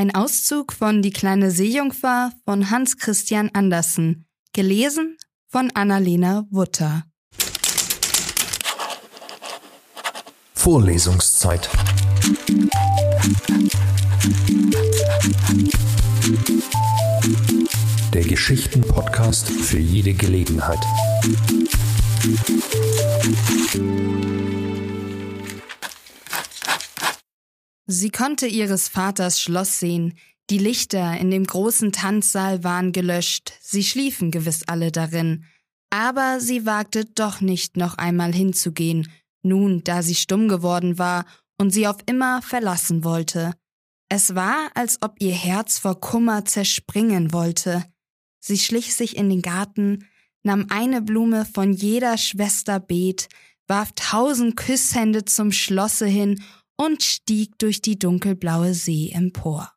Ein Auszug von Die kleine Seejungfer von Hans Christian Andersen, gelesen von Annalena Wutter. Vorlesungszeit. Der Geschichten-Podcast für jede Gelegenheit. Sie konnte ihres Vaters Schloss sehen. Die Lichter in dem großen Tanzsaal waren gelöscht. Sie schliefen gewiss alle darin. Aber sie wagte doch nicht noch einmal hinzugehen, nun da sie stumm geworden war und sie auf immer verlassen wollte. Es war, als ob ihr Herz vor Kummer zerspringen wollte. Sie schlich sich in den Garten, nahm eine Blume von jeder Schwester Beet, warf tausend Küsshände zum Schlosse hin und stieg durch die dunkelblaue See empor.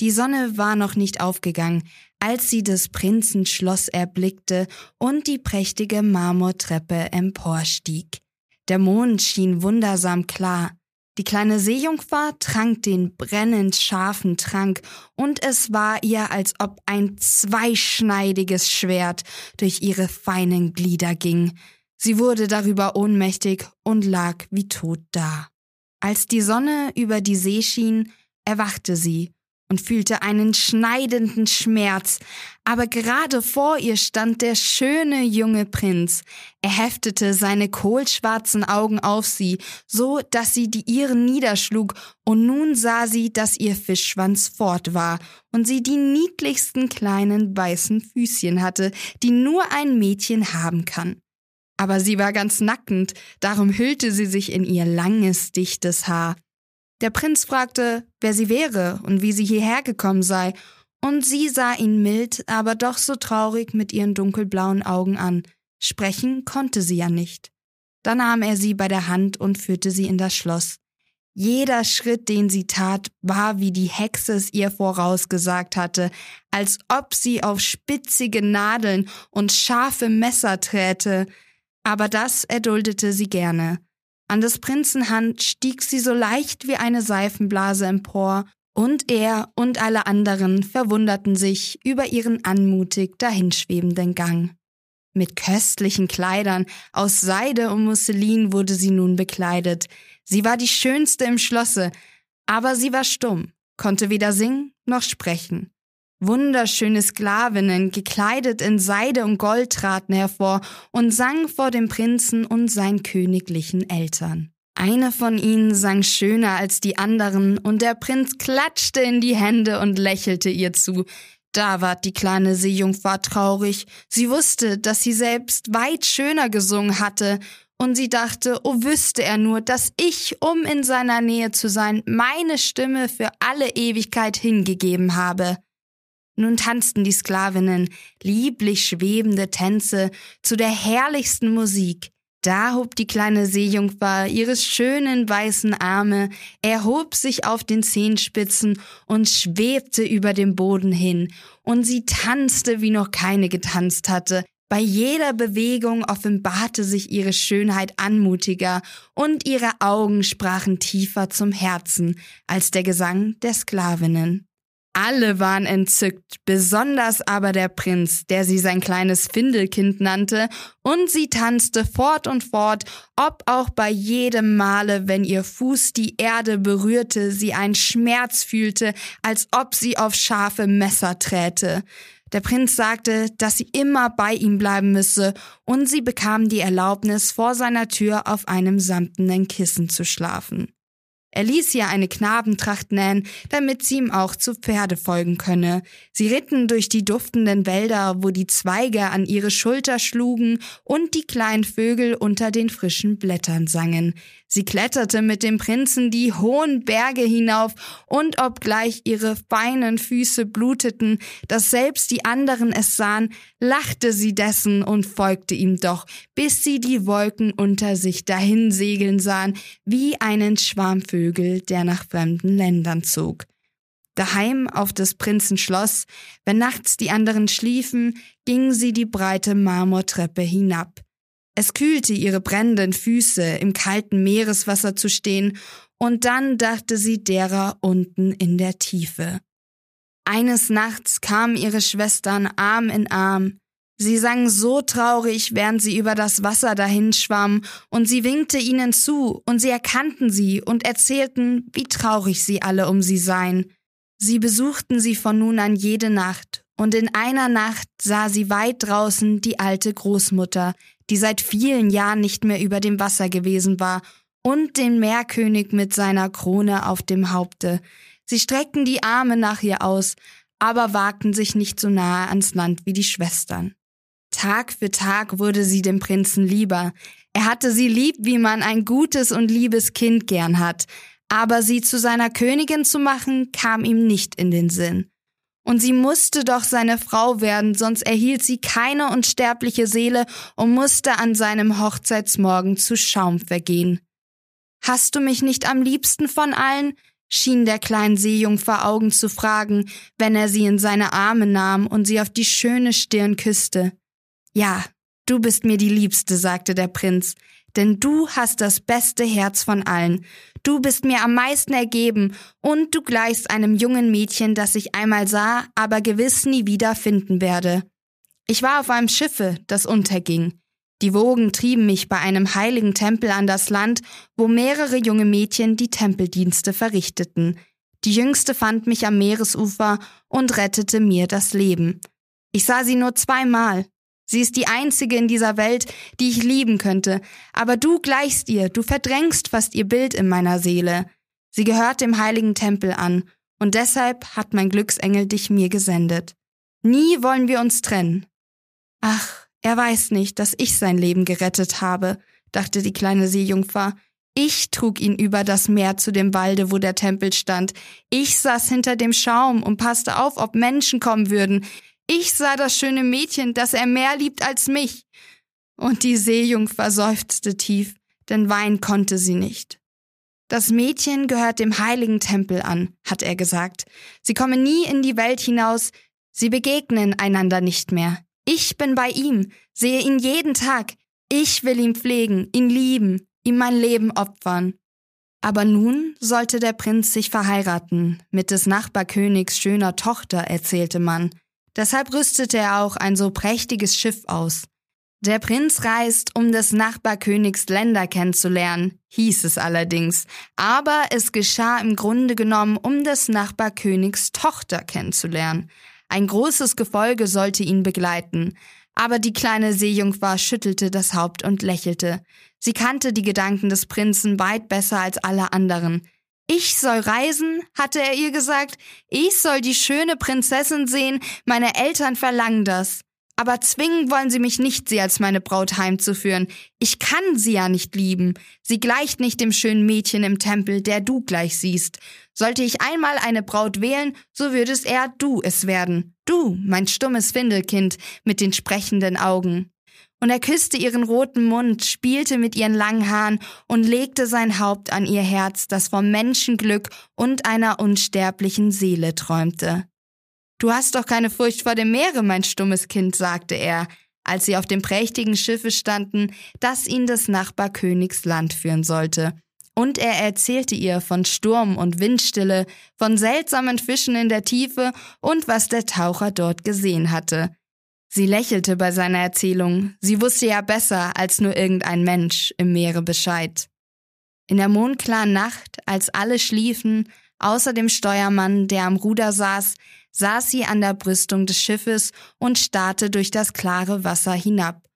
Die Sonne war noch nicht aufgegangen, als sie des Prinzen Schloss erblickte und die prächtige Marmortreppe emporstieg. Der Mond schien wundersam klar. Die kleine Seejungfer trank den brennend scharfen Trank, und es war ihr, als ob ein zweischneidiges Schwert durch ihre feinen Glieder ging. Sie wurde darüber ohnmächtig und lag wie tot da. Als die Sonne über die See schien, erwachte sie und fühlte einen schneidenden Schmerz, aber gerade vor ihr stand der schöne junge Prinz. Er heftete seine kohlschwarzen Augen auf sie, so dass sie die ihren niederschlug, und nun sah sie, dass ihr Fischschwanz fort war und sie die niedlichsten kleinen weißen Füßchen hatte, die nur ein Mädchen haben kann. Aber sie war ganz nackend, darum hüllte sie sich in ihr langes, dichtes Haar. Der Prinz fragte, wer sie wäre und wie sie hierher gekommen sei, und sie sah ihn mild, aber doch so traurig mit ihren dunkelblauen Augen an. Sprechen konnte sie ja nicht. Da nahm er sie bei der Hand und führte sie in das Schloss. Jeder Schritt, den sie tat, war, wie die Hexe es ihr vorausgesagt hatte, als ob sie auf spitzige Nadeln und scharfe Messer träte, aber das erduldete sie gerne. An des Prinzen Hand stieg sie so leicht wie eine Seifenblase empor, und er und alle anderen verwunderten sich über ihren anmutig dahinschwebenden Gang. Mit köstlichen Kleidern aus Seide und Musselin wurde sie nun bekleidet. Sie war die schönste im Schlosse, aber sie war stumm, konnte weder singen noch sprechen. Wunderschöne Sklavinnen, gekleidet in Seide und Gold, traten hervor und sangen vor dem Prinzen und seinen königlichen Eltern. Eine von ihnen sang schöner als die anderen, und der Prinz klatschte in die Hände und lächelte ihr zu. Da ward die kleine Seejungfer traurig. Sie wusste, dass sie selbst weit schöner gesungen hatte, und sie dachte, oh wüsste er nur, dass ich, um in seiner Nähe zu sein, meine Stimme für alle Ewigkeit hingegeben habe. Nun tanzten die Sklavinnen lieblich schwebende Tänze zu der herrlichsten Musik. Da hob die kleine Seejungfer ihre schönen weißen Arme, erhob sich auf den Zehenspitzen und schwebte über dem Boden hin, und sie tanzte, wie noch keine getanzt hatte. Bei jeder Bewegung offenbarte sich ihre Schönheit anmutiger, und ihre Augen sprachen tiefer zum Herzen als der Gesang der Sklavinnen. Alle waren entzückt, besonders aber der Prinz, der sie sein kleines Findelkind nannte, und sie tanzte fort und fort, ob auch bei jedem Male, wenn ihr Fuß die Erde berührte, sie einen Schmerz fühlte, als ob sie auf scharfe Messer träte. Der Prinz sagte, dass sie immer bei ihm bleiben müsse, und sie bekam die Erlaubnis, vor seiner Tür auf einem samtenen Kissen zu schlafen. Er ließ ihr eine Knabentracht nähen, damit sie ihm auch zu Pferde folgen könne. Sie ritten durch die duftenden Wälder, wo die Zweige an ihre Schulter schlugen und die kleinen Vögel unter den frischen Blättern sangen. Sie kletterte mit dem Prinzen die hohen Berge hinauf, und obgleich ihre feinen Füße bluteten, dass selbst die anderen es sahen, lachte sie dessen und folgte ihm doch, bis sie die Wolken unter sich dahin segeln sahen, wie einen Schwarm Vögel, der nach fremden Ländern zog. Daheim auf des Prinzen Schloss, wenn nachts die anderen schliefen, ging sie die breite Marmortreppe hinab. Es kühlte ihre brennenden Füße, im kalten Meereswasser zu stehen, und dann dachte sie derer unten in der Tiefe. Eines Nachts kamen ihre Schwestern Arm in Arm. Sie sangen so traurig, während sie über das Wasser dahinschwammen, und sie winkte ihnen zu, und sie erkannten sie und erzählten, wie traurig sie alle um sie seien. Sie besuchten sie von nun an jede Nacht, und in einer Nacht sah sie weit draußen die alte Großmutter, die seit vielen Jahren nicht mehr über dem Wasser gewesen war, und den Meerkönig mit seiner Krone auf dem Haupte. Sie streckten die Arme nach ihr aus, aber wagten sich nicht so nahe ans Land wie die Schwestern. Tag für Tag wurde sie dem Prinzen lieber. Er hatte sie lieb, wie man ein gutes und liebes Kind gern hat, aber sie zu seiner Königin zu machen, kam ihm nicht in den Sinn. Und sie musste doch seine Frau werden, sonst erhielt sie keine unsterbliche Seele und musste an seinem Hochzeitsmorgen zu Schaum vergehen. Hast du mich nicht am liebsten von allen? schien der kleinen Seejungfer Augen zu fragen, wenn er sie in seine Arme nahm und sie auf die schöne Stirn küsste. Ja, du bist mir die Liebste, sagte der Prinz, denn du hast das beste Herz von allen. Du bist mir am meisten ergeben und du gleichst einem jungen Mädchen, das ich einmal sah, aber gewiss nie wieder finden werde. Ich war auf einem Schiffe, das unterging. Die Wogen trieben mich bei einem heiligen Tempel an das Land, wo mehrere junge Mädchen die Tempeldienste verrichteten. Die jüngste fand mich am Meeresufer und rettete mir das Leben. Ich sah sie nur zweimal. Sie ist die einzige in dieser Welt, die ich lieben könnte, aber du gleichst ihr, du verdrängst fast ihr Bild in meiner Seele. Sie gehört dem heiligen Tempel an, und deshalb hat mein Glücksengel dich mir gesendet. Nie wollen wir uns trennen. Ach, er weiß nicht, dass ich sein Leben gerettet habe, dachte die kleine Seejungfer. Ich trug ihn über das Meer zu dem Walde, wo der Tempel stand. Ich saß hinter dem Schaum und passte auf, ob Menschen kommen würden. Ich sah das schöne Mädchen, das er mehr liebt als mich. Und die Seejungfer seufzte tief, denn weinen konnte sie nicht. Das Mädchen gehört dem heiligen Tempel an, hat er gesagt. Sie kommen nie in die Welt hinaus, sie begegnen einander nicht mehr. Ich bin bei ihm, sehe ihn jeden Tag. Ich will ihn pflegen, ihn lieben, ihm mein Leben opfern. Aber nun sollte der Prinz sich verheiraten, mit des Nachbarkönigs schöner Tochter, erzählte man. Deshalb rüstete er auch ein so prächtiges Schiff aus. Der Prinz reist, um des Nachbarkönigs Länder kennenzulernen, hieß es allerdings, aber es geschah im Grunde genommen, um des Nachbarkönigs Tochter kennenzulernen. Ein großes Gefolge sollte ihn begleiten, aber die kleine Seejungfer schüttelte das Haupt und lächelte. Sie kannte die Gedanken des Prinzen weit besser als alle anderen. Ich soll reisen, hatte er ihr gesagt, ich soll die schöne Prinzessin sehen, meine Eltern verlangen das. Aber zwingen wollen sie mich nicht, sie als meine Braut heimzuführen. Ich kann sie ja nicht lieben. Sie gleicht nicht dem schönen Mädchen im Tempel, der du gleich siehst. Sollte ich einmal eine Braut wählen, so würdest er du es werden. Du, mein stummes Findelkind mit den sprechenden Augen. Und er küsste ihren roten Mund, spielte mit ihren langen Haaren und legte sein Haupt an ihr Herz, das vom Menschenglück und einer unsterblichen Seele träumte. Du hast doch keine Furcht vor dem Meere, mein stummes Kind, sagte er, als sie auf dem prächtigen Schiffe standen, das ihn des Nachbarkönigs Land führen sollte. Und er erzählte ihr von Sturm und Windstille, von seltsamen Fischen in der Tiefe und was der Taucher dort gesehen hatte. Sie lächelte bei seiner Erzählung, sie wusste ja besser als nur irgendein Mensch im Meere Bescheid. In der mondklaren Nacht, als alle schliefen, außer dem Steuermann, der am Ruder saß, saß sie an der Brüstung des Schiffes und starrte durch das klare Wasser hinab.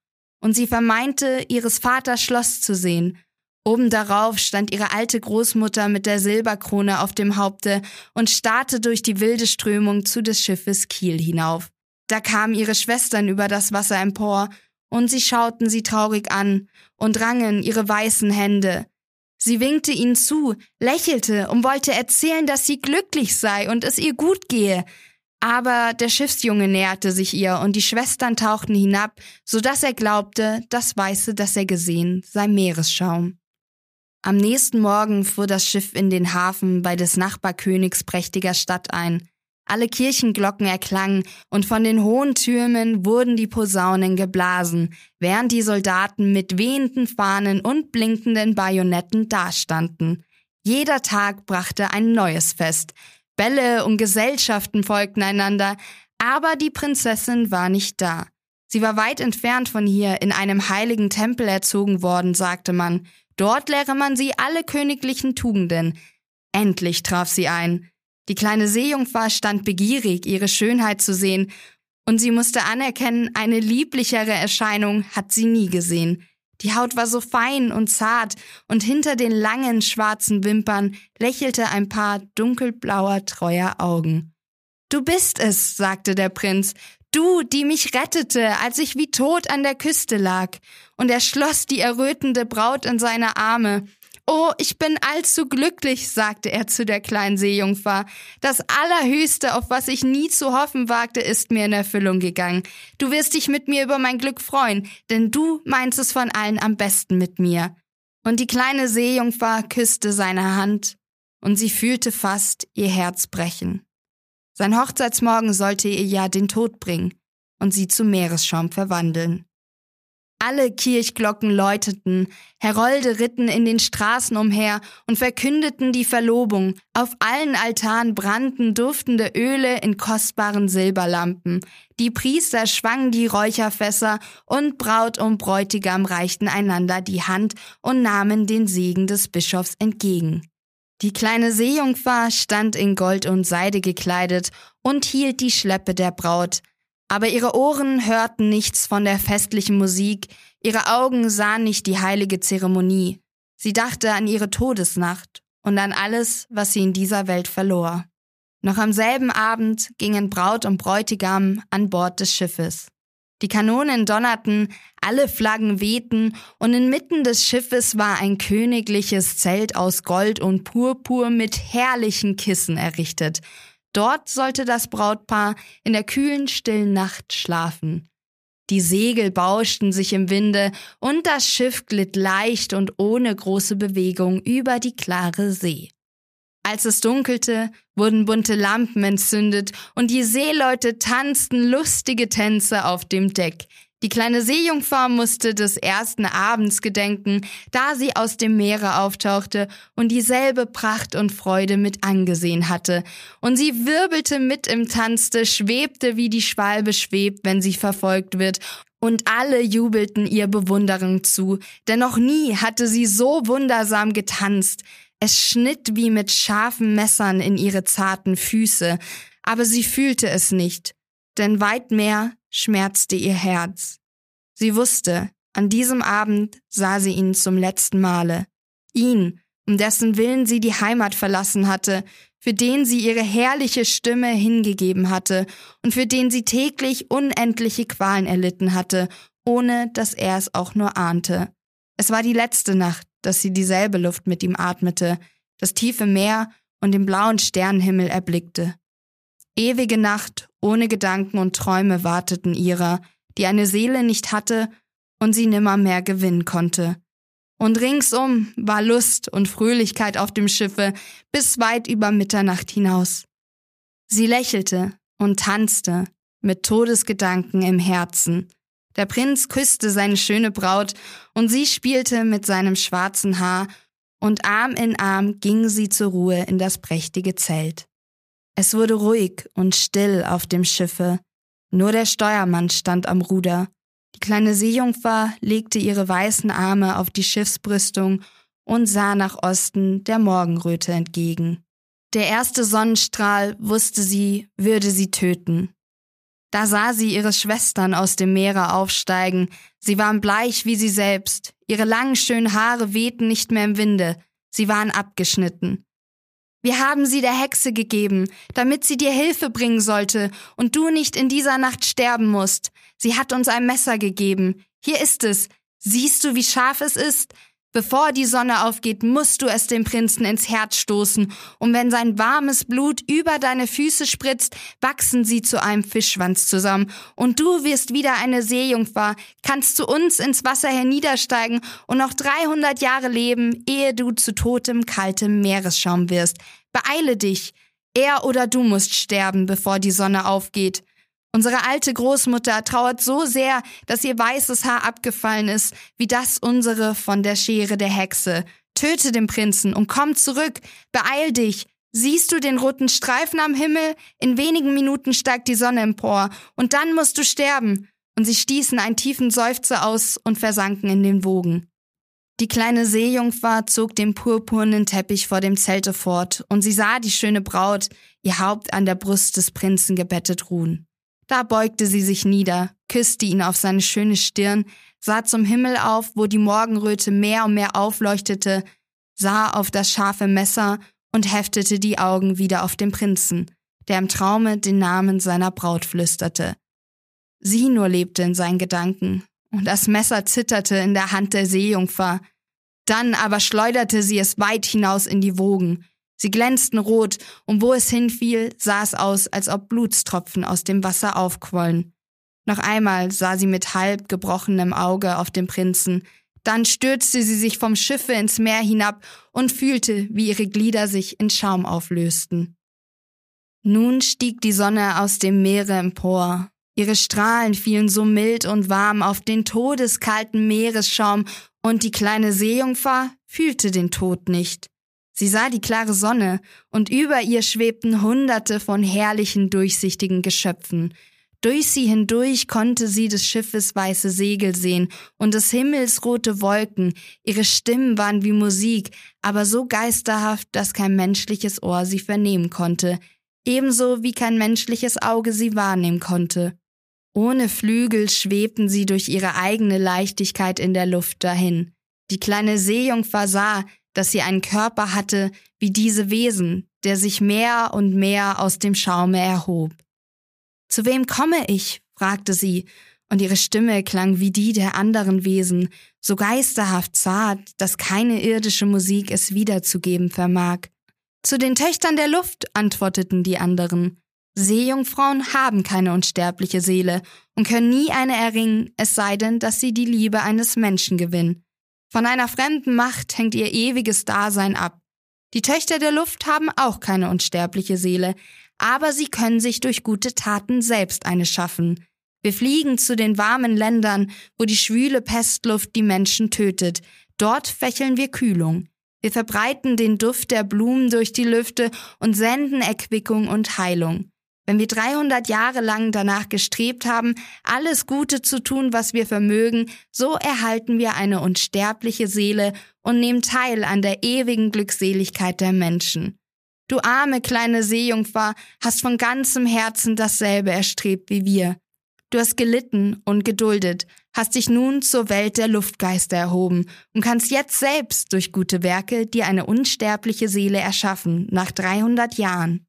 Und sie vermeinte, ihres Vaters Schloss zu sehen. Oben darauf stand ihre alte Großmutter mit der Silberkrone auf dem Haupte und starrte durch die wilde Strömung zu des Schiffes Kiel hinauf. Da kamen ihre Schwestern über das Wasser empor, und sie schauten sie traurig an und rangen ihre weißen Hände. Sie winkte ihnen zu, lächelte und wollte erzählen, dass sie glücklich sei und es ihr gut gehe, aber der Schiffsjunge näherte sich ihr und die Schwestern tauchten hinab, so dass er glaubte, das Weiße, das er gesehen, sei Meeresschaum. Am nächsten Morgen fuhr das Schiff in den Hafen bei des Nachbarkönigs prächtiger Stadt ein. Alle Kirchenglocken erklangen und von den hohen Türmen wurden die Posaunen geblasen, während die Soldaten mit wehenden Fahnen und blinkenden Bajonetten dastanden. Jeder Tag brachte ein neues Fest, Bälle und Gesellschaften folgten einander, aber die Prinzessin war nicht da. Sie war weit entfernt von hier, in einem heiligen Tempel erzogen worden, sagte man. Dort lehre man sie alle königlichen Tugenden. Endlich traf sie ein. Die kleine Seejungfer stand begierig, ihre Schönheit zu sehen, und sie musste anerkennen, eine lieblichere Erscheinung hat sie nie gesehen. Die Haut war so fein und zart, und hinter den langen schwarzen Wimpern lächelte ein paar dunkelblauer, treuer Augen. Du bist es, sagte der Prinz, du, die mich rettete, als ich wie tot an der Küste lag. Und er schloss die errötende Braut in seine Arme. Oh, ich bin allzu glücklich, sagte er zu der kleinen Seejungfer. Das Allerhöchste, auf was ich nie zu hoffen wagte, ist mir in Erfüllung gegangen. Du wirst dich mit mir über mein Glück freuen, denn du meinst es von allen am besten mit mir. Und die kleine Seejungfer küsste seine Hand, und sie fühlte fast ihr Herz brechen. Sein Hochzeitsmorgen sollte ihr ja den Tod bringen und sie zu Meeresschaum verwandeln. Alle Kirchglocken läuteten, Herolde ritten in den Straßen umher und verkündeten die Verlobung. Auf allen Altaren brannten duftende Öle in kostbaren Silberlampen. Die Priester schwangen die Räucherfässer und Braut und Bräutigam reichten einander die Hand und nahmen den Segen des Bischofs entgegen. Die kleine Seejungfer stand in Gold und Seide gekleidet und hielt die Schleppe der Braut. Aber ihre Ohren hörten nichts von der festlichen Musik, ihre Augen sahen nicht die heilige Zeremonie. Sie dachte an ihre Todesnacht und an alles, was sie in dieser Welt verlor. Noch am selben Abend gingen Braut und Bräutigam an Bord des Schiffes. Die Kanonen donnerten, alle Flaggen wehten, und inmitten des Schiffes war ein königliches Zelt aus Gold und Purpur mit herrlichen Kissen errichtet, Dort sollte das Brautpaar in der kühlen, stillen Nacht schlafen. Die Segel bauschten sich im Winde und das Schiff glitt leicht und ohne große Bewegung über die klare See. Als es dunkelte, wurden bunte Lampen entzündet und die Seeleute tanzten lustige Tänze auf dem Deck, die kleine Seejungfrau musste des ersten Abends gedenken, da sie aus dem Meere auftauchte und dieselbe Pracht und Freude mit angesehen hatte. Und sie wirbelte mit im Tanzte, schwebte wie die Schwalbe schwebt, wenn sie verfolgt wird. Und alle jubelten ihr Bewunderung zu, denn noch nie hatte sie so wundersam getanzt. Es schnitt wie mit scharfen Messern in ihre zarten Füße, aber sie fühlte es nicht, denn weit mehr schmerzte ihr Herz. Sie wusste, an diesem Abend sah sie ihn zum letzten Male. Ihn, um dessen Willen sie die Heimat verlassen hatte, für den sie ihre herrliche Stimme hingegeben hatte und für den sie täglich unendliche Qualen erlitten hatte, ohne dass er es auch nur ahnte. Es war die letzte Nacht, dass sie dieselbe Luft mit ihm atmete, das tiefe Meer und den blauen Sternenhimmel erblickte. Ewige Nacht ohne Gedanken und Träume warteten ihrer, die eine Seele nicht hatte und sie nimmermehr gewinnen konnte. Und ringsum war Lust und Fröhlichkeit auf dem Schiffe bis weit über Mitternacht hinaus. Sie lächelte und tanzte mit Todesgedanken im Herzen. Der Prinz küsste seine schöne Braut und sie spielte mit seinem schwarzen Haar und Arm in Arm ging sie zur Ruhe in das prächtige Zelt. Es wurde ruhig und still auf dem Schiffe. Nur der Steuermann stand am Ruder. Die kleine Seejungfer legte ihre weißen Arme auf die Schiffsbrüstung und sah nach Osten der Morgenröte entgegen. Der erste Sonnenstrahl, wusste sie, würde sie töten. Da sah sie ihre Schwestern aus dem Meere aufsteigen. Sie waren bleich wie sie selbst. Ihre langen, schönen Haare wehten nicht mehr im Winde. Sie waren abgeschnitten. Wir haben sie der Hexe gegeben, damit sie dir Hilfe bringen sollte und du nicht in dieser Nacht sterben musst. Sie hat uns ein Messer gegeben. Hier ist es. Siehst du, wie scharf es ist? Bevor die Sonne aufgeht, musst du es dem Prinzen ins Herz stoßen, und wenn sein warmes Blut über deine Füße spritzt, wachsen sie zu einem Fischschwanz zusammen, und du wirst wieder eine Seejungfer, kannst zu uns ins Wasser herniedersteigen und noch 300 Jahre leben, ehe du zu totem, kaltem Meeresschaum wirst. Beeile dich, er oder du musst sterben, bevor die Sonne aufgeht. Unsere alte Großmutter trauert so sehr, dass ihr weißes Haar abgefallen ist, wie das unsere von der Schere der Hexe. Töte den Prinzen und komm zurück. Beeil dich. Siehst du den roten Streifen am Himmel? In wenigen Minuten steigt die Sonne empor, und dann musst du sterben. Und sie stießen einen tiefen Seufzer aus und versanken in den Wogen. Die kleine Seejungfer zog den purpurnen Teppich vor dem Zelte fort, und sie sah die schöne Braut, ihr Haupt an der Brust des Prinzen gebettet ruhen. Da beugte sie sich nieder, küsste ihn auf seine schöne Stirn, sah zum Himmel auf, wo die Morgenröte mehr und mehr aufleuchtete, sah auf das scharfe Messer und heftete die Augen wieder auf den Prinzen, der im Traume den Namen seiner Braut flüsterte. Sie nur lebte in seinen Gedanken, und das Messer zitterte in der Hand der Seejungfer. Dann aber schleuderte sie es weit hinaus in die Wogen. Sie glänzten rot, und wo es hinfiel, sah es aus, als ob Blutstropfen aus dem Wasser aufquollen. Noch einmal sah sie mit halb gebrochenem Auge auf den Prinzen, dann stürzte sie sich vom Schiffe ins Meer hinab und fühlte, wie ihre Glieder sich in Schaum auflösten. Nun stieg die Sonne aus dem Meere empor. Ihre Strahlen fielen so mild und warm auf den todeskalten Meeresschaum, und die kleine Seejungfer fühlte den Tod nicht. Sie sah die klare Sonne, und über ihr schwebten Hunderte von herrlichen, durchsichtigen Geschöpfen, durch sie hindurch konnte sie des Schiffes weiße Segel sehen und des Himmels rote Wolken. Ihre Stimmen waren wie Musik, aber so geisterhaft, dass kein menschliches Ohr sie vernehmen konnte, ebenso wie kein menschliches Auge sie wahrnehmen konnte. Ohne Flügel schwebten sie durch ihre eigene Leichtigkeit in der Luft dahin. Die kleine Seejungfer sah, dass sie einen Körper hatte wie diese Wesen, der sich mehr und mehr aus dem Schaume erhob. Zu wem komme ich? fragte sie, und ihre Stimme klang wie die der anderen Wesen, so geisterhaft zart, dass keine irdische Musik es wiederzugeben vermag. Zu den Töchtern der Luft, antworteten die anderen. Seejungfrauen haben keine unsterbliche Seele und können nie eine erringen, es sei denn, dass sie die Liebe eines Menschen gewinnen. Von einer fremden Macht hängt ihr ewiges Dasein ab. Die Töchter der Luft haben auch keine unsterbliche Seele, aber sie können sich durch gute Taten selbst eine schaffen. Wir fliegen zu den warmen Ländern, wo die schwüle Pestluft die Menschen tötet. Dort fächeln wir Kühlung. Wir verbreiten den Duft der Blumen durch die Lüfte und senden Erquickung und Heilung. Wenn wir 300 Jahre lang danach gestrebt haben, alles Gute zu tun, was wir vermögen, so erhalten wir eine unsterbliche Seele und nehmen teil an der ewigen Glückseligkeit der Menschen. Du arme kleine Seejungfer hast von ganzem Herzen dasselbe erstrebt wie wir. Du hast gelitten und geduldet, hast dich nun zur Welt der Luftgeister erhoben und kannst jetzt selbst durch gute Werke dir eine unsterbliche Seele erschaffen, nach 300 Jahren.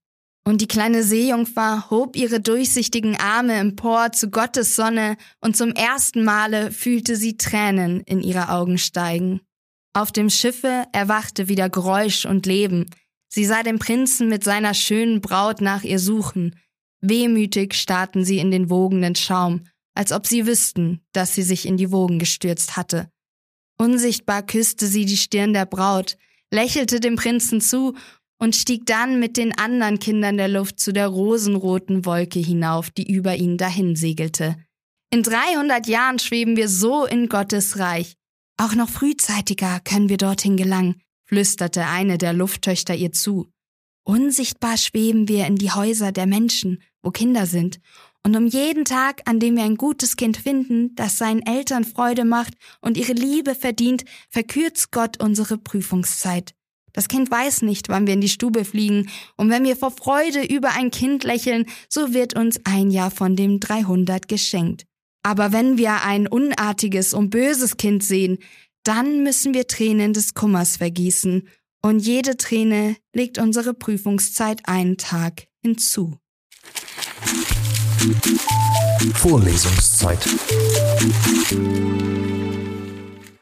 Und die kleine Seejungfer hob ihre durchsichtigen Arme empor zu Gottes Sonne und zum ersten Male fühlte sie Tränen in ihre Augen steigen. Auf dem Schiffe erwachte wieder Geräusch und Leben, Sie sah den Prinzen mit seiner schönen Braut nach ihr suchen. Wehmütig starrten sie in den wogenden Schaum, als ob sie wüssten, dass sie sich in die Wogen gestürzt hatte. Unsichtbar küsste sie die Stirn der Braut, lächelte dem Prinzen zu und stieg dann mit den anderen Kindern der Luft zu der rosenroten Wolke hinauf, die über ihnen dahin segelte. In 300 Jahren schweben wir so in Gottes Reich. Auch noch frühzeitiger können wir dorthin gelangen flüsterte eine der Lufttöchter ihr zu. Unsichtbar schweben wir in die Häuser der Menschen, wo Kinder sind, und um jeden Tag, an dem wir ein gutes Kind finden, das seinen Eltern Freude macht und ihre Liebe verdient, verkürzt Gott unsere Prüfungszeit. Das Kind weiß nicht, wann wir in die Stube fliegen, und wenn wir vor Freude über ein Kind lächeln, so wird uns ein Jahr von dem 300 geschenkt. Aber wenn wir ein unartiges und böses Kind sehen, dann müssen wir Tränen des Kummers vergießen, und jede Träne legt unsere Prüfungszeit einen Tag hinzu. Vorlesungszeit.